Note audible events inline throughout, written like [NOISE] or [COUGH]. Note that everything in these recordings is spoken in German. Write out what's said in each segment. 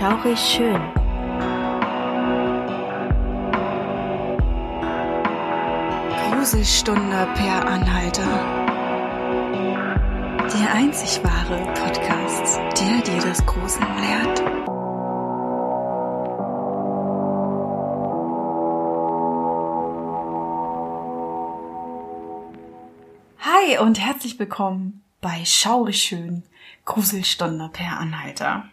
Schaurig schön. Gruselstunde per Anhalter. Der einzig wahre Podcast, der dir das Gruseln lehrt. Hi und herzlich willkommen bei Schaurig schön Gruselstunde per Anhalter.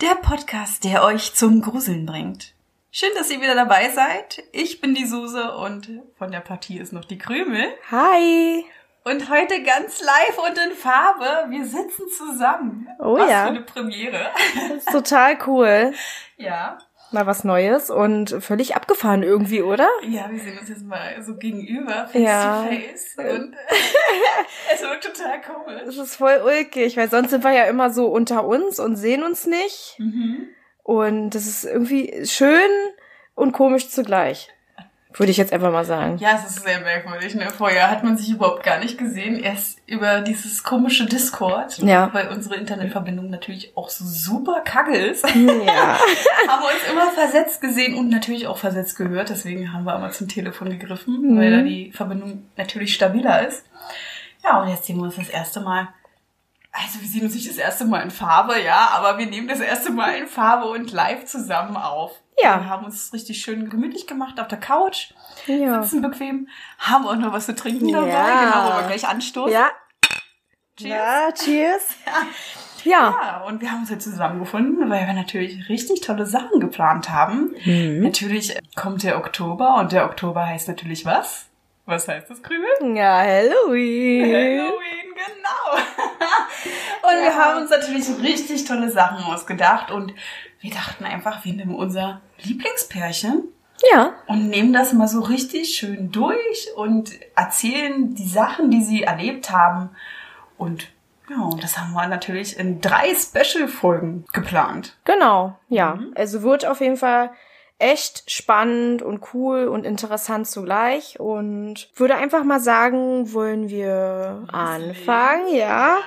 Der Podcast, der euch zum Gruseln bringt. Schön, dass ihr wieder dabei seid. Ich bin die Suse und von der Partie ist noch die Krümel. Hi! Und heute ganz live und in Farbe. Wir sitzen zusammen. Oh Was ja. für eine Premiere. Das ist total cool. [LAUGHS] Ja. Mal was Neues und völlig abgefahren irgendwie, oder? Ja, wir sehen uns jetzt mal so gegenüber, face Ja. to face. Und [LAUGHS] es wird total komisch. Das ist voll ulkig, weil sonst sind wir ja immer so unter uns und sehen uns nicht. Mhm. Und das ist irgendwie schön und komisch zugleich. Würde ich jetzt einfach mal sagen. Ja, es ist sehr merkwürdig. Ne? Vorher hat man sich überhaupt gar nicht gesehen. Erst über dieses komische Discord, Ja. weil unsere Internetverbindung natürlich auch so super kacke ist, Ja. [LAUGHS] haben wir uns immer versetzt gesehen und natürlich auch versetzt gehört. Deswegen haben wir immer zum Telefon gegriffen, weil da die Verbindung natürlich stabiler ist. Ja, und jetzt sehen wir uns das erste Mal. Also wir sehen uns nicht das erste Mal in Farbe, ja, aber wir nehmen das erste Mal in Farbe und live zusammen auf. Ja. Wir haben uns richtig schön gemütlich gemacht auf der Couch Ja. sitzen bequem, haben auch noch was zu trinken dabei, Ja. genau, wo wir gleich anstoßen. Ja. Cheers. [LAUGHS] Ja, cheers. Ja. Ja, und wir haben uns jetzt zusammengefunden, weil wir natürlich richtig tolle Sachen geplant haben. Mhm. Natürlich kommt der Oktober und der Oktober heißt natürlich was? Was heißt das, Krümel? Ja, Halloween. Halloween, genau. [LAUGHS] und wir haben uns natürlich richtig tolle Sachen ausgedacht und wir dachten einfach, wir nehmen unser Lieblingspärchen Ja. und nehmen das mal so richtig schön durch und erzählen die Sachen, die sie erlebt haben. Und ja, und das haben wir natürlich in drei Special-Folgen geplant. Genau, ja. Also wird auf jeden Fall echt spannend und cool und interessant zugleich. Und würde einfach mal sagen, wollen wir anfangen, ja.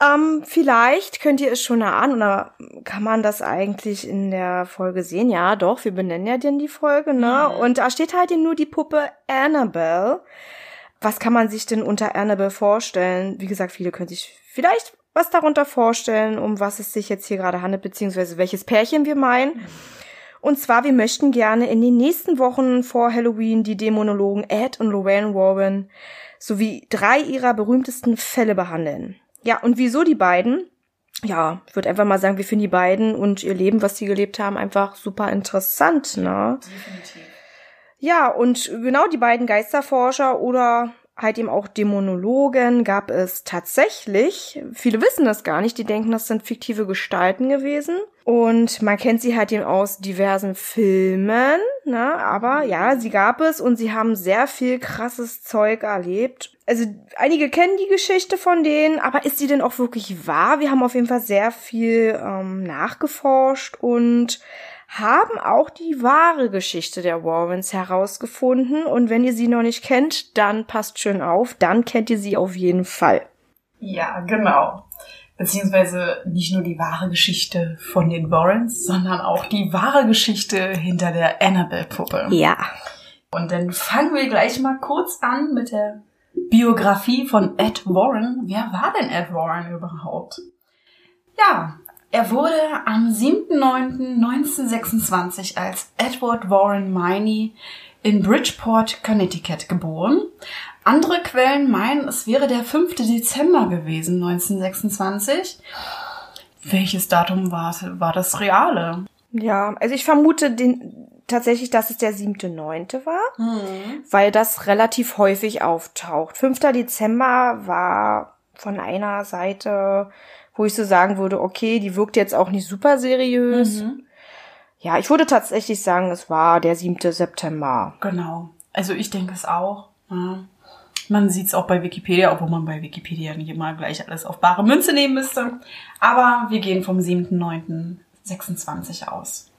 Ähm, vielleicht könnt ihr es schon erahnen oder kann man das eigentlich in der Folge sehen? Ja, doch, wir benennen ja denn die Folge, ne? Und da steht halt eben nur die Puppe Annabelle. Was kann man sich denn unter Annabelle vorstellen? Wie gesagt, viele können sich vielleicht was darunter vorstellen, um was es sich jetzt hier gerade handelt, beziehungsweise welches Pärchen wir meinen. Und zwar, wir möchten gerne in den nächsten Wochen vor Halloween die Dämonologen Ed und Lorraine Warren sowie drei ihrer berühmtesten Fälle behandeln. Ja, und wieso die beiden? Ja, ich würde einfach mal sagen, wir finden die beiden und ihr Leben, was sie gelebt haben, einfach super interessant, ne? Definitiv. Ja, und genau die beiden Geisterforscher oder halt eben auch Dämonologen gab es tatsächlich. Viele wissen das gar nicht, die denken, das sind fiktive Gestalten gewesen. Und man kennt sie halt eben aus diversen Filmen, ne? Aber ja, sie gab es und sie haben sehr viel krasses Zeug erlebt. Also einige kennen die Geschichte von denen, aber ist sie denn auch wirklich wahr? Wir haben auf jeden Fall sehr viel ähm, nachgeforscht und haben auch die wahre Geschichte der Warrens herausgefunden. Und wenn ihr sie noch nicht kennt, dann passt schön auf, dann kennt ihr sie auf jeden Fall. Ja, genau. Beziehungsweise nicht nur die wahre Geschichte von den Warrens, sondern auch die wahre Geschichte hinter der Annabelle-Puppe. Ja. Und dann fangen wir gleich mal kurz an mit der Biografie von Ed Warren. Wer war denn Ed Warren überhaupt? Ja, er wurde am 7.9.1926 als Edward Warren Miney in Bridgeport, Connecticut geboren. Andere Quellen meinen, es wäre der 5. Dezember gewesen, 1926. Welches Datum war, war das reale? Ja, also ich vermute den, tatsächlich, dass es der siebte, neunte war, weil das relativ häufig auftaucht. 5. Dezember war von einer Seite, wo ich so sagen würde, okay, die wirkt jetzt auch nicht super seriös. Ja, ich würde tatsächlich sagen, es war der 7. September. Genau. Also ich denke es auch. Ja. Man sieht es auch bei Wikipedia, obwohl man bei Wikipedia nicht immer gleich alles auf bare Münze nehmen müsste. Aber wir gehen vom 7.9.26 aus.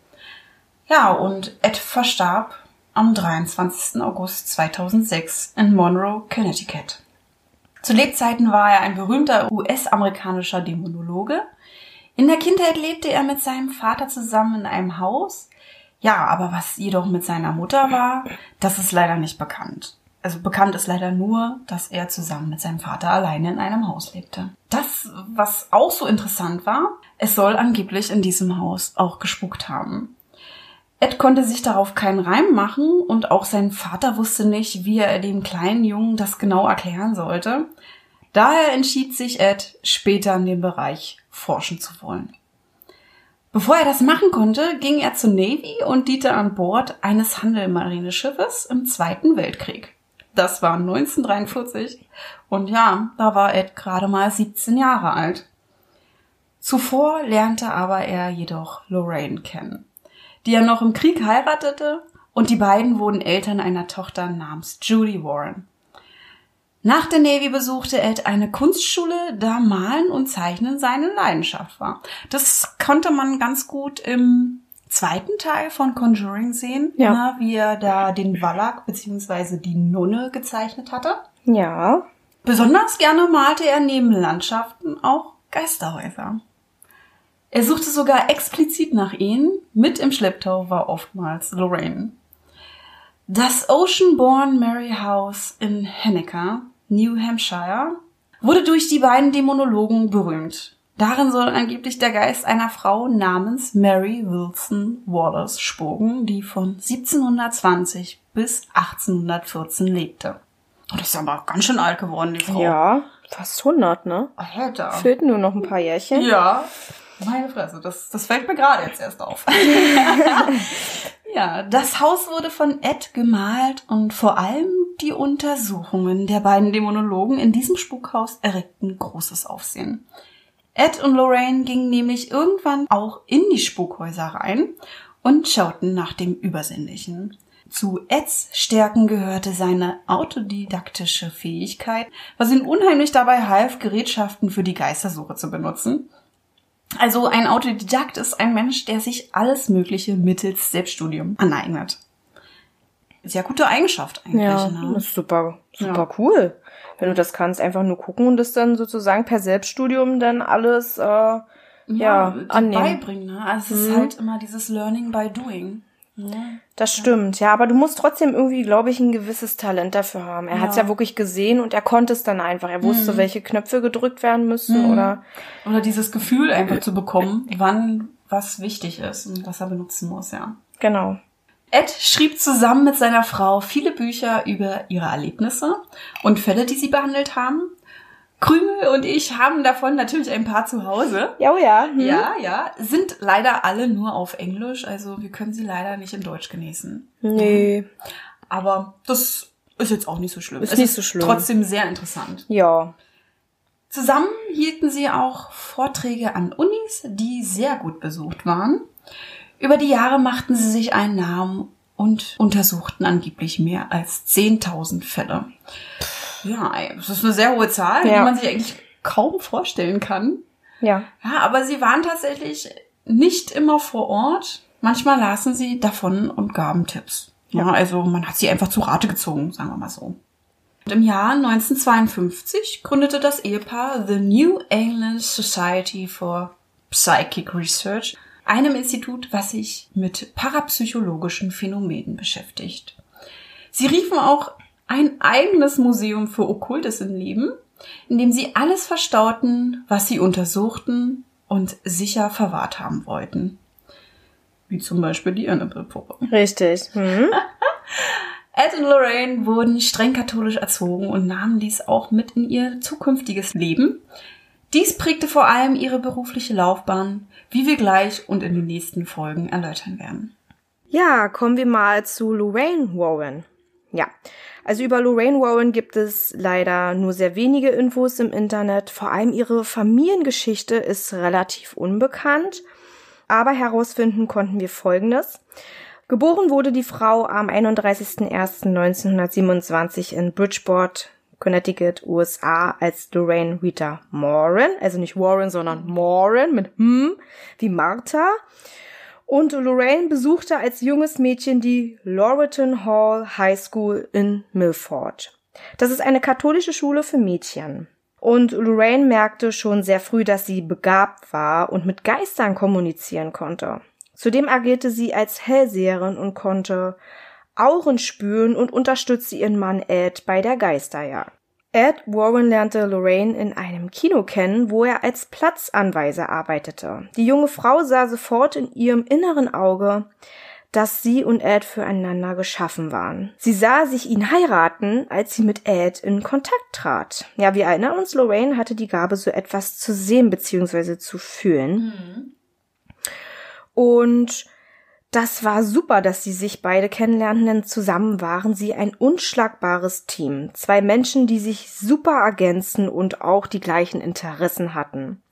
Ja, und Ed verstarb am 23. August 2006 in Monroe, Connecticut. Zu Lebzeiten war er ein berühmter US-amerikanischer Dämonologe. In der Kindheit lebte er mit seinem Vater zusammen in einem Haus. Ja, aber was jedoch mit seiner Mutter war, das ist leider nicht bekannt. Also bekannt ist leider nur, dass er zusammen mit seinem Vater alleine in einem Haus lebte. Das, was auch so interessant war, es soll angeblich in diesem Haus auch gespukt haben. Ed konnte sich darauf keinen Reim machen und auch sein Vater wusste nicht, wie er dem kleinen Jungen das genau erklären sollte. Daher entschied sich Ed, später in dem Bereich forschen zu wollen. Bevor er das machen konnte, ging er zur Navy und diente an Bord eines Handelmarineschiffes im Zweiten Weltkrieg. Das war 1943 und ja, da war Ed gerade mal 17 Jahre alt. Zuvor lernte aber er jedoch Lorraine kennen, die er noch im Krieg heiratete und die beiden wurden Eltern einer Tochter namens Judy Warren. Nach der Navy besuchte Ed eine Kunstschule, da Malen und Zeichnen seine Leidenschaft war. Das konnte man ganz gut im zweiten Teil von Conjuring sehen, Ja. na, wie er da den Wallach bzw. die Nonne gezeichnet hatte. Ja. Besonders gerne malte er neben Landschaften auch Geisterhäuser. Er suchte sogar explizit nach ihnen, mit im Schlepptau war oftmals Lorraine. Das Oceanborn Mary House in Henniker, New Hampshire, wurde durch die beiden Dämonologen berühmt. Darin soll angeblich der Geist einer Frau namens Mary Wilson Wallace spuken, die von 1720 bis 1814 lebte. Oh, das ist aber ganz schön alt geworden, die Frau. Ja. Fast 100, ne? Alter. Fehlten nur noch ein paar Jährchen. Ja. Meine Fresse, das, das fällt mir gerade jetzt erst auf. [LAUGHS] ja, das Haus wurde von Ed gemalt und vor allem die Untersuchungen der beiden Dämonologen in diesem Spukhaus erregten großes Aufsehen. Ed und Lorraine gingen nämlich irgendwann auch in die Spukhäuser rein und schauten nach dem Übersinnlichen. Zu Eds Stärken gehörte seine autodidaktische Fähigkeit, was ihm unheimlich dabei half, Gerätschaften für die Geistersuche zu benutzen. Also ein Autodidakt ist ein Mensch, der sich alles Mögliche mittels Selbststudium aneignet. Sehr gute Eigenschaft eigentlich. Ja, ne? das ist super, super Ja. cool. Wenn du das kannst, einfach nur gucken und das dann sozusagen per Selbststudium dann alles, äh, ja, ja, annehmen. beibringen. Ne? Also es ist Mhm. halt immer dieses Learning by doing. Ne? Das stimmt, ja, aber du musst trotzdem irgendwie, glaube ich, ein gewisses Talent dafür haben. Er hat es Ja. ja wirklich gesehen und er konnte es dann einfach. Er wusste, Mhm. welche Knöpfe gedrückt werden müssen Mhm. oder Oder dieses Gefühl einfach zu bekommen, wann was wichtig ist und was er benutzen muss, ja. genau. Ed schrieb zusammen mit seiner Frau viele Bücher über ihre Erlebnisse und Fälle, die sie behandelt haben. Krümel und ich haben davon natürlich ein paar zu Hause. Ja, oh ja. Hm. Ja, ja, sind leider alle nur auf Englisch, also wir können sie leider nicht in Deutsch genießen. Nee. Aber das ist jetzt auch nicht so schlimm. Ist es nicht so schlimm. Trotzdem sehr interessant. Ja. Zusammen hielten sie auch Vorträge an Unis, die sehr gut besucht waren. Über die Jahre machten sie sich einen Namen und untersuchten angeblich mehr als 10.000 Fälle. Ja, das ist eine sehr hohe Zahl, Ja. die man sich eigentlich kaum vorstellen kann. Ja. Ja, aber sie waren tatsächlich nicht immer vor Ort. Manchmal lasen sie davon und gaben Tipps. Ja, also man hat sie einfach zu Rate gezogen, sagen wir mal so. Und im Jahr 1952 gründete das Ehepaar The New England Society for Psychic Research, einem Institut, was sich mit parapsychologischen Phänomenen beschäftigt. Sie riefen auch ein eigenes Museum für Okkultes in Leben, in dem sie alles verstauten, was sie untersuchten und sicher verwahrt haben wollten. Wie zum Beispiel die Annabelle-Puppe. [LAUGHS] Richtig. Hm. Ed und Lorraine wurden streng katholisch erzogen und nahmen dies auch mit in ihr zukünftiges Leben. Dies prägte vor allem ihre berufliche Laufbahn, wie wir gleich und in den nächsten Folgen erläutern werden. Ja, kommen wir mal zu Lorraine Warren. Ja, also über Lorraine Warren gibt es leider nur sehr wenige Infos im Internet. Vor allem ihre Familiengeschichte ist relativ unbekannt. Aber herausfinden konnten wir Folgendes. Geboren wurde die Frau am 31.01.1927 in Bridgeport, Connecticut, USA als Lorraine Rita Moran, also nicht Warren, sondern Moran mit hm, wie Martha. Und Lorraine besuchte als junges Mädchen die Loreton Hall High School in Milford. Das ist eine katholische Schule für Mädchen. Und Lorraine merkte schon sehr früh, dass sie begabt war und mit Geistern kommunizieren konnte. Zudem agierte sie als Hellseherin und konnte Auren spüren und unterstützte ihren Mann Ed bei der Geisterjagd. Ed Warren lernte Lorraine in einem Kino kennen, wo er als Platzanweiser arbeitete. Die junge Frau sah sofort in ihrem inneren Auge, dass sie und Ed füreinander geschaffen waren. Sie sah sich ihn heiraten, als sie mit Ed in Kontakt trat. Ja, wir erinnern uns, Lorraine hatte die Gabe, so etwas zu sehen bzw. zu fühlen. Mhm. Und das war super, dass sie sich beide kennenlernten, denn zusammen waren sie ein unschlagbares Team. Zwei Menschen, die sich super ergänzen und auch die gleichen Interessen hatten.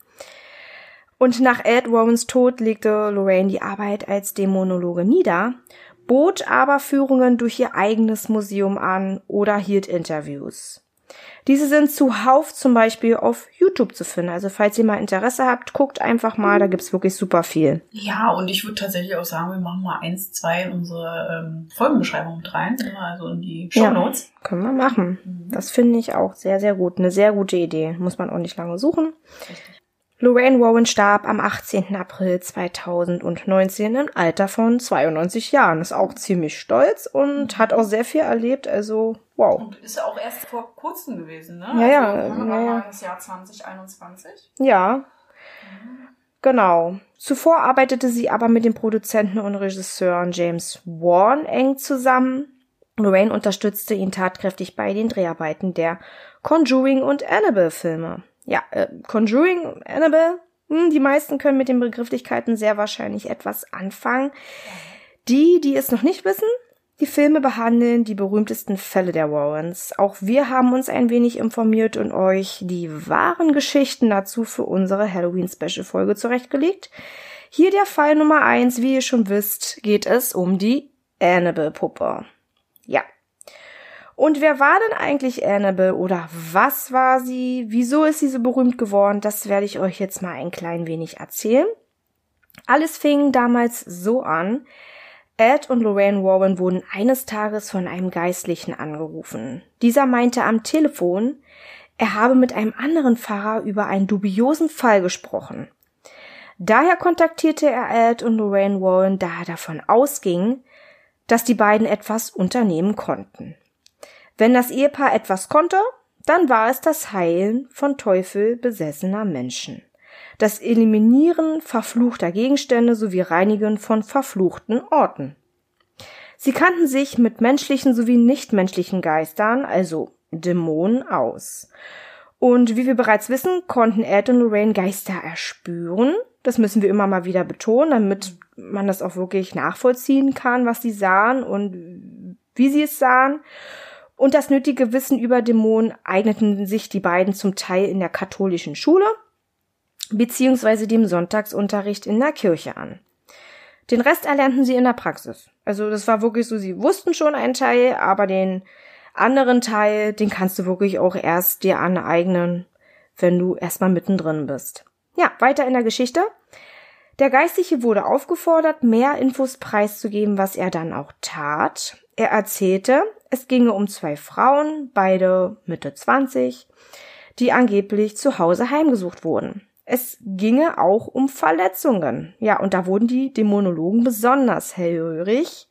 Und nach Ed Warrens Tod legte Lorraine die Arbeit als Dämonologe nieder, bot aber Führungen durch ihr eigenes Museum an oder hielt Interviews. Diese sind zuhauf zum Beispiel auf YouTube zu finden. Also falls ihr mal Interesse habt, guckt einfach mal, da gibt's wirklich super viel. Ja, und ich würde tatsächlich auch sagen, wir machen mal eins, zwei in unsere ähm, Folgenbeschreibung mit rein, also in die Show Notes. Ja, können wir machen. Mhm. Das finde ich auch sehr, sehr gut. Eine sehr gute Idee. Muss man auch nicht lange suchen. Richtig. Lorraine Warren starb am 18. April 2019 im Alter von 92 Jahren. Ist auch ziemlich stolz und hat auch sehr viel erlebt. Also, wow. Und ist ja auch erst vor kurzem gewesen, ne? Ja, ja. Also, ja, ja. das Jahr 2021. Ja. Mhm. Genau. Zuvor arbeitete sie aber mit dem Produzenten und Regisseur James Warren eng zusammen. Lorraine unterstützte ihn tatkräftig bei den Dreharbeiten der Conjuring und Annabelle Filme ja, äh, Conjuring, Annabelle, hm, die meisten können mit den Begrifflichkeiten sehr wahrscheinlich etwas anfangen. Die, die es noch nicht wissen, die Filme behandeln die berühmtesten Fälle der Warrens. Auch wir haben uns ein wenig informiert und euch die wahren Geschichten dazu für unsere Halloween-Special-Folge zurechtgelegt. Hier der Fall Nummer eins, wie ihr schon wisst, geht es um die Annabelle-Puppe. Ja, und wer war denn eigentlich Annabelle oder was war sie? Wieso ist sie so berühmt geworden? Das werde ich euch jetzt mal ein klein wenig erzählen. Alles fing damals so an. Ed und Lorraine Warren wurden eines Tages von einem Geistlichen angerufen. Dieser meinte am Telefon, er habe mit einem anderen Pfarrer über einen dubiosen Fall gesprochen. Daher kontaktierte er Ed und Lorraine Warren, da er davon ausging, dass die beiden etwas unternehmen konnten. Wenn das Ehepaar etwas konnte, dann war es das Heilen von Teufel besessener Menschen, das Eliminieren verfluchter Gegenstände sowie Reinigen von verfluchten Orten. Sie kannten sich mit menschlichen sowie nichtmenschlichen Geistern, also Dämonen, aus. Und wie wir bereits wissen, konnten Ed und Lorraine Geister erspüren. Das müssen wir immer mal wieder betonen, damit man das auch wirklich nachvollziehen kann, was sie sahen und wie sie es sahen und das nötige Wissen über Dämonen eigneten sich die beiden zum Teil in der katholischen Schule beziehungsweise dem Sonntagsunterricht in der Kirche an. Den Rest erlernten sie in der Praxis. Also das war wirklich so, sie wussten schon einen Teil, aber den anderen Teil, den kannst du wirklich auch erst dir aneignen, wenn du erstmal mittendrin bist. Ja, weiter in der Geschichte. Der Geistliche wurde aufgefordert, mehr Infos preiszugeben, was er dann auch tat. Er erzählte, es ginge um zwei Frauen, beide Mitte 20, die angeblich zu Hause heimgesucht wurden. Es ginge auch um Verletzungen. Ja, und da wurden die Dämonologen besonders hellhörig.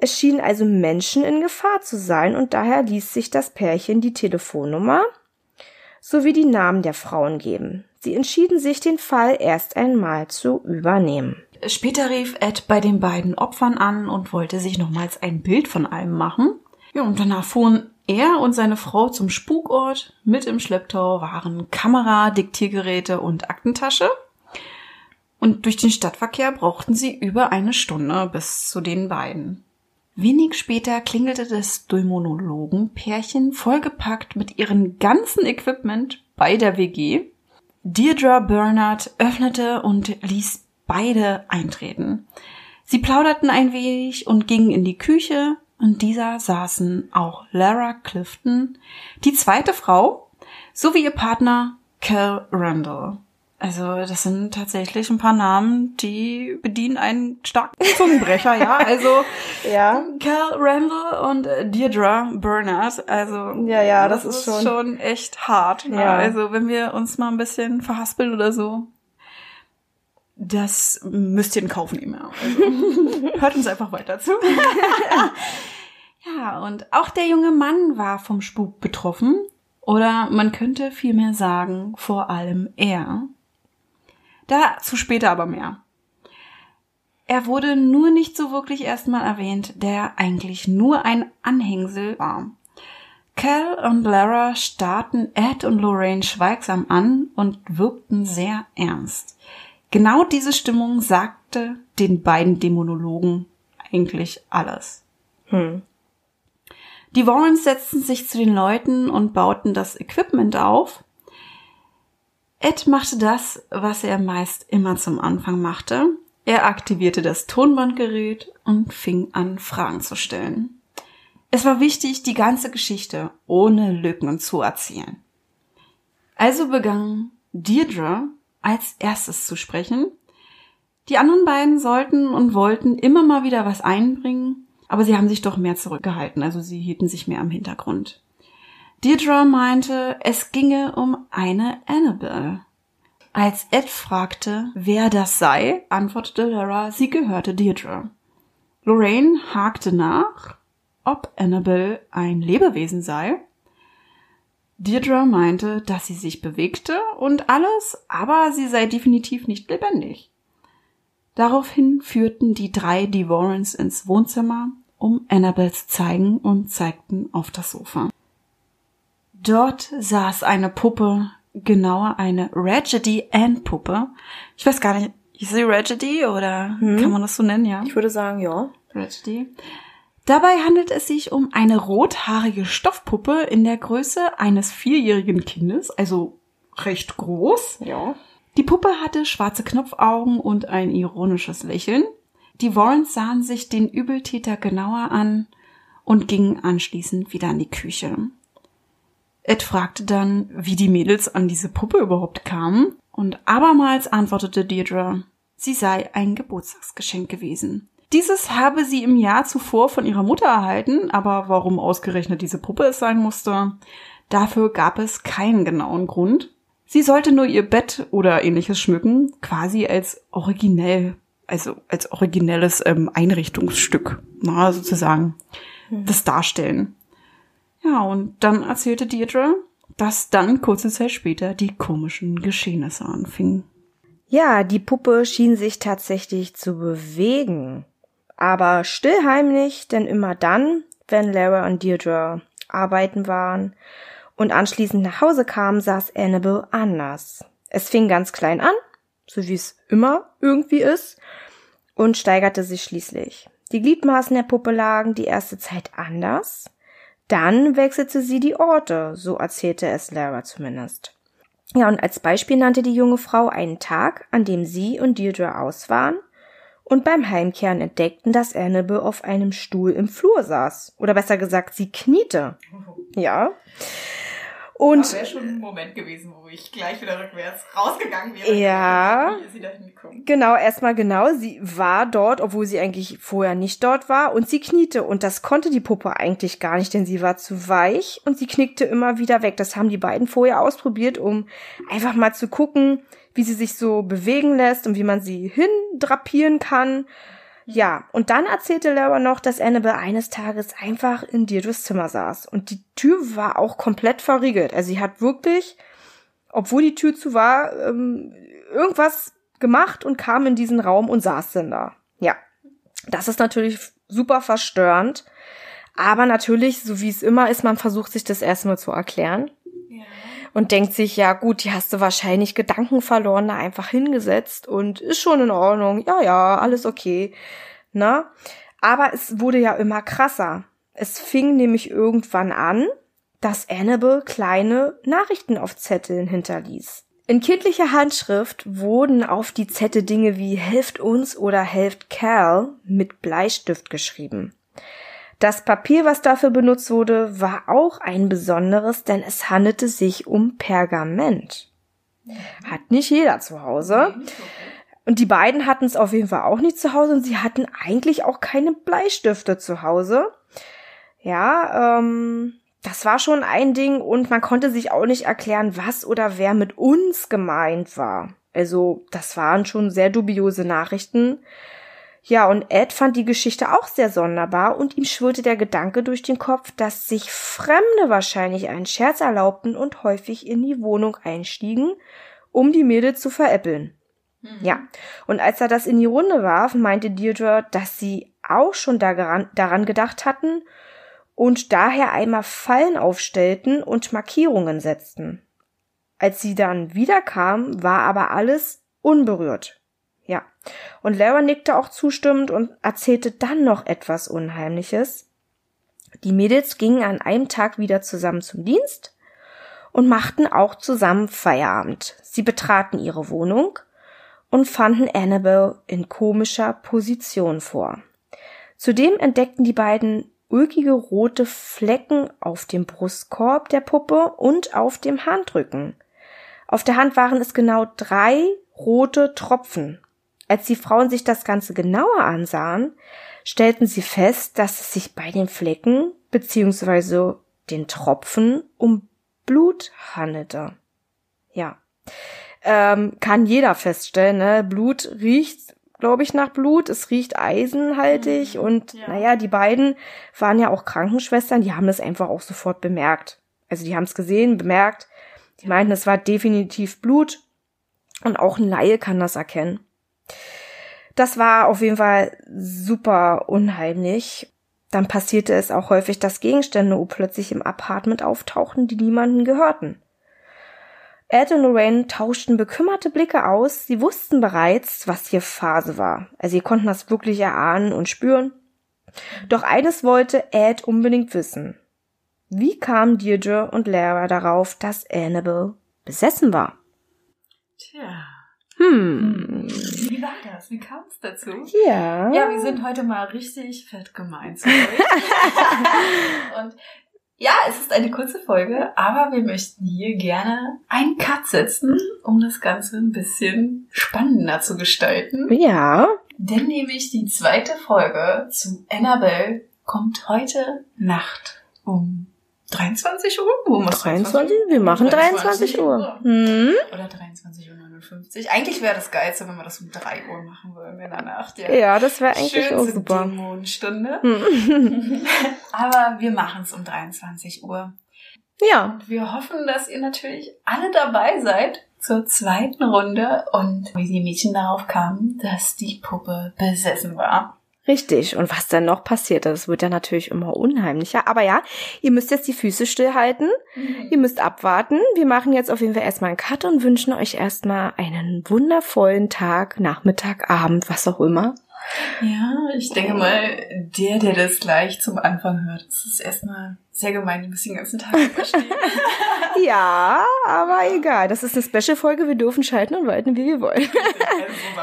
Es schienen also Menschen in Gefahr zu sein und daher ließ sich das Pärchen die Telefonnummer sowie die Namen der Frauen geben. Sie entschieden sich, den Fall erst einmal zu übernehmen. Später rief Ed bei den beiden Opfern an und wollte sich nochmals ein Bild von allem machen. Ja, und danach fuhren er und seine Frau zum Spukort. Mit im Schlepptau waren Kamera, Diktiergeräte und Aktentasche. Und durch den Stadtverkehr brauchten sie über eine Stunde bis zu den beiden. Wenig später klingelte das Dämonologen-Pärchen vollgepackt mit ihrem ganzen Equipment bei der WG. Deirdre Bernard öffnete und ließ beide eintreten. Sie plauderten ein wenig und gingen in die Küche, und dieser saßen auch Lara Clifton, die zweite Frau, sowie ihr Partner Cal Randall. Also das sind tatsächlich ein paar Namen, die bedienen einen starken Zungenbrecher, ja. Also [LAUGHS] Ja. Cal Randall und Deirdre Bernard. Also Ja, ja, das ist schon- schon echt hart. Ne? Ja. Also wenn wir uns mal ein bisschen verhaspeln oder so, das müsst ihr in Kauf nehmen. Ja. Also, [LAUGHS] hört uns einfach weiter zu. [LAUGHS] ja, und auch der junge Mann war vom Spuk betroffen. Oder man könnte vielmehr sagen, vor allem er. Dazu später aber mehr. Er wurde nur nicht so wirklich erstmal erwähnt, der eigentlich nur ein Anhängsel war. Cal und Lara starrten Ed und Lorraine schweigsam an und wirkten sehr ernst. Genau diese Stimmung sagte den beiden Dämonologen eigentlich alles. Hm. Die Warrens setzten sich zu den Leuten und bauten das Equipment auf. Ed machte das, was er meist immer zum Anfang machte. Er aktivierte das Tonbandgerät und fing an, Fragen zu stellen. Es war wichtig, die ganze Geschichte ohne Lücken zu erzählen. Also begann Deirdre als erstes zu sprechen. Die anderen beiden sollten und wollten immer mal wieder was einbringen, aber sie haben sich doch mehr zurückgehalten, also sie hielten sich mehr am Hintergrund. Deirdre meinte, es ginge um eine Annabelle. Als Ed fragte, wer das sei, antwortete Lara, sie gehörte Deirdre. Lorraine hakte nach, ob Annabelle ein Lebewesen sei. Deirdre meinte, dass sie sich bewegte und alles, aber sie sei definitiv nicht lebendig. Daraufhin führten die drei die Warrens ins Wohnzimmer, um Annabelle zu zeigen und zeigten auf das Sofa. Dort saß eine Puppe, genauer eine Raggedy Ann Puppe. Ich weiß gar nicht, ist sie Raggedy oder kann man das so nennen, ja? Ich würde sagen, ja. Tragedy. Dabei handelt es sich um eine rothaarige Stoffpuppe in der Größe eines vierjährigen Kindes, also recht groß. Ja. Die Puppe hatte schwarze Knopfaugen und ein ironisches Lächeln. Die Warrens sahen sich den Übeltäter genauer an und gingen anschließend wieder in die Küche. Ed fragte dann, wie die Mädels an diese Puppe überhaupt kamen, und abermals antwortete Deirdre, sie sei ein Geburtstagsgeschenk gewesen. Dieses habe sie im Jahr zuvor von ihrer Mutter erhalten, aber warum ausgerechnet diese Puppe es sein musste, dafür gab es keinen genauen Grund. Sie sollte nur ihr Bett oder ähnliches schmücken, quasi als originell, also als originelles ähm, Einrichtungsstück, na, sozusagen, das darstellen. Ja, und dann erzählte Deirdre, dass dann kurze Zeit später die komischen Geschehnisse anfingen. Ja, die Puppe schien sich tatsächlich zu bewegen. Aber stillheimlich, denn immer dann, wenn Lara und Deirdre arbeiten waren und anschließend nach Hause kamen, saß Annabelle anders. Es fing ganz klein an, so wie es immer irgendwie ist, und steigerte sich schließlich. Die Gliedmaßen der Puppe lagen die erste Zeit anders. Dann wechselte sie die Orte, so erzählte es Lara zumindest. Ja, und als Beispiel nannte die junge Frau einen Tag, an dem sie und Deirdre aus waren und beim Heimkehren entdeckten, dass Annabelle auf einem Stuhl im Flur saß. Oder besser gesagt, sie kniete. Ja. Und wäre schon ein Moment gewesen, wo ich gleich wieder rückwärts rausgegangen wäre. Ja. Wie ist sie da hingekommen? genau, erstmal genau, sie war dort, obwohl sie eigentlich vorher nicht dort war, und sie kniete. Und das konnte die Puppe eigentlich gar nicht, denn sie war zu weich und sie knickte immer wieder weg. Das haben die beiden vorher ausprobiert, um einfach mal zu gucken, wie sie sich so bewegen lässt und wie man sie hindrapieren kann. Ja, und dann erzählte Laura noch, dass Annabelle eines Tages einfach in Deirdres Zimmer saß. Und die Tür war auch komplett verriegelt. Also sie hat wirklich, obwohl die Tür zu war, ähm, irgendwas gemacht und kam in diesen Raum und saß dann da. Ja, das ist natürlich super verstörend. Aber natürlich, so wie es immer ist, man versucht sich das erstmal zu erklären Ja. Und denkt sich, ja gut, die hast du wahrscheinlich Gedanken verloren, da einfach hingesetzt und ist schon in Ordnung. Ja, ja, alles okay. Na? Aber es wurde ja immer krasser. Es fing nämlich irgendwann an, dass Annabelle kleine Nachrichten auf Zetteln hinterließ. In kindlicher Handschrift wurden auf die Zettel Dinge wie helft uns oder helft Cal mit Bleistift geschrieben. Das Papier, was dafür benutzt wurde, war auch ein besonderes, denn es handelte sich um Pergament. Hat nicht jeder zu Hause. Und die beiden hatten es auf jeden Fall auch nicht zu Hause und sie hatten eigentlich auch keine Bleistifte zu Hause. Ja, ähm, das war schon ein Ding und man konnte sich auch nicht erklären, was oder wer mit uns gemeint war. Also, das waren schon sehr dubiose Nachrichten. Ja, und Ed fand die Geschichte auch sehr sonderbar und ihm schwirrte der Gedanke durch den Kopf, dass sich Fremde wahrscheinlich einen Scherz erlaubten und häufig in die Wohnung einstiegen, um die Mädels zu veräppeln. Mhm. Ja, und als er das in die Runde warf, meinte Deirdre, dass sie auch schon daran, daran gedacht hatten und daher einmal Fallen aufstellten und Markierungen setzten. Als sie dann wiederkam, war aber alles unberührt. Und Lara nickte auch zustimmend und erzählte dann noch etwas Unheimliches. Die Mädels gingen an einem Tag wieder zusammen zum Dienst und machten auch zusammen Feierabend. Sie betraten ihre Wohnung und fanden Annabelle in komischer Position vor. Zudem entdeckten die beiden ulkige rote Flecken auf dem Brustkorb der Puppe und auf dem Handrücken. Auf der Hand waren es genau drei rote Tropfen. Als die Frauen sich das Ganze genauer ansahen, stellten sie fest, dass es sich bei den Flecken bzw. den Tropfen um Blut handelte. Ja. Ähm, kann jeder feststellen, ne? Blut riecht glaube ich, nach Blut. Es riecht eisenhaltig mhm. und ja. naja, die beiden waren ja auch Krankenschwestern, die haben das einfach auch sofort bemerkt. Also die haben es gesehen, bemerkt. Die meinten, es war definitiv Blut und auch ein Laie kann das erkennen. Das war auf jeden Fall super unheimlich. Dann passierte es auch häufig, dass Gegenstände plötzlich im Apartment auftauchten, die niemanden gehörten. Ed und Lorraine tauschten bekümmerte Blicke aus. Sie wussten bereits, was hier Phase war. Also sie konnten das wirklich erahnen und spüren. Doch eines wollte Ed unbedingt wissen. Wie kamen Deirdre und Lara darauf, dass Annabelle besessen war? Tja. Hm. Wie war das? Wie kam es dazu? Ja. Ja, wir sind heute mal richtig fett gemeint zu euch. [LAUGHS] und ja, es ist eine kurze Folge, aber wir möchten hier gerne einen Cut setzen, um das Ganze ein bisschen spannender zu gestalten. Ja. Denn nämlich die zweite Folge zu Annabelle kommt heute Nacht um 23 Uhr? Wo 23? Wir machen 23, 23 Uhr. Uhr. Hm? Oder 23 Uhr 59. Eigentlich wäre das geilste, wenn wir das um 3 Uhr machen würden in der Nacht. Ja, ja das wäre eigentlich Schönste auch super. Dämonenstunde. Hm. [LAUGHS] Aber wir machen es um 23 Uhr. Ja. Und wir hoffen, dass ihr natürlich alle dabei seid zur zweiten Runde und wie die Mädchen darauf kamen, dass die Puppe besessen war. Richtig. Und was dann noch passiert, das wird ja natürlich immer unheimlicher. Aber ja, ihr müsst jetzt die Füße stillhalten. Mhm. Ihr müsst abwarten. Wir machen jetzt auf jeden Fall erstmal einen Cut und wünschen euch erstmal einen wundervollen Tag, Nachmittag, Abend, was auch immer. Ja, ich denke mal, der, der das gleich zum Anfang hört, das ist erstmal sehr gemein, die müssen den ganzen Tag überstehen. [LAUGHS] ja, aber egal. Das ist eine Special-Folge. Wir dürfen schalten und walten, wie wir wollen.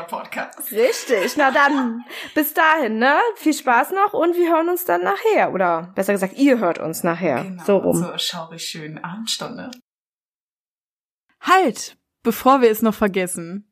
Podcast. [LAUGHS] Richtig. Na dann, bis dahin, ne? Viel Spaß noch und wir hören uns dann nachher. Oder besser gesagt, ihr hört uns nachher. Genau, so rum. So schaurig schön Abendstunde. Halt! Bevor wir es noch vergessen.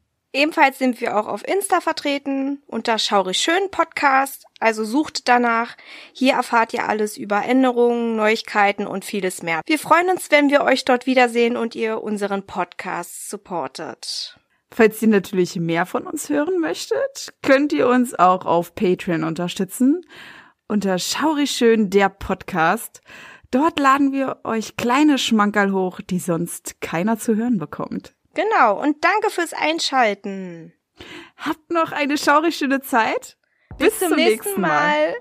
Ebenfalls sind wir auch auf Insta vertreten unter Schaurig Schön Podcast, also sucht danach. Hier erfahrt ihr alles über Änderungen, Neuigkeiten und vieles mehr. Wir freuen uns, wenn wir euch dort wiedersehen und ihr unseren Podcast supportet. Falls ihr natürlich mehr von uns hören möchtet, könnt ihr uns auch auf Patreon unterstützen unter Schaurig Schön der Podcast. Dort laden wir euch kleine Schmankerl hoch, die sonst keiner zu hören bekommt. Genau, und danke fürs Einschalten. Habt noch eine schaurig schöne Zeit. Bis, Bis zum, zum, nächsten Mal. mal.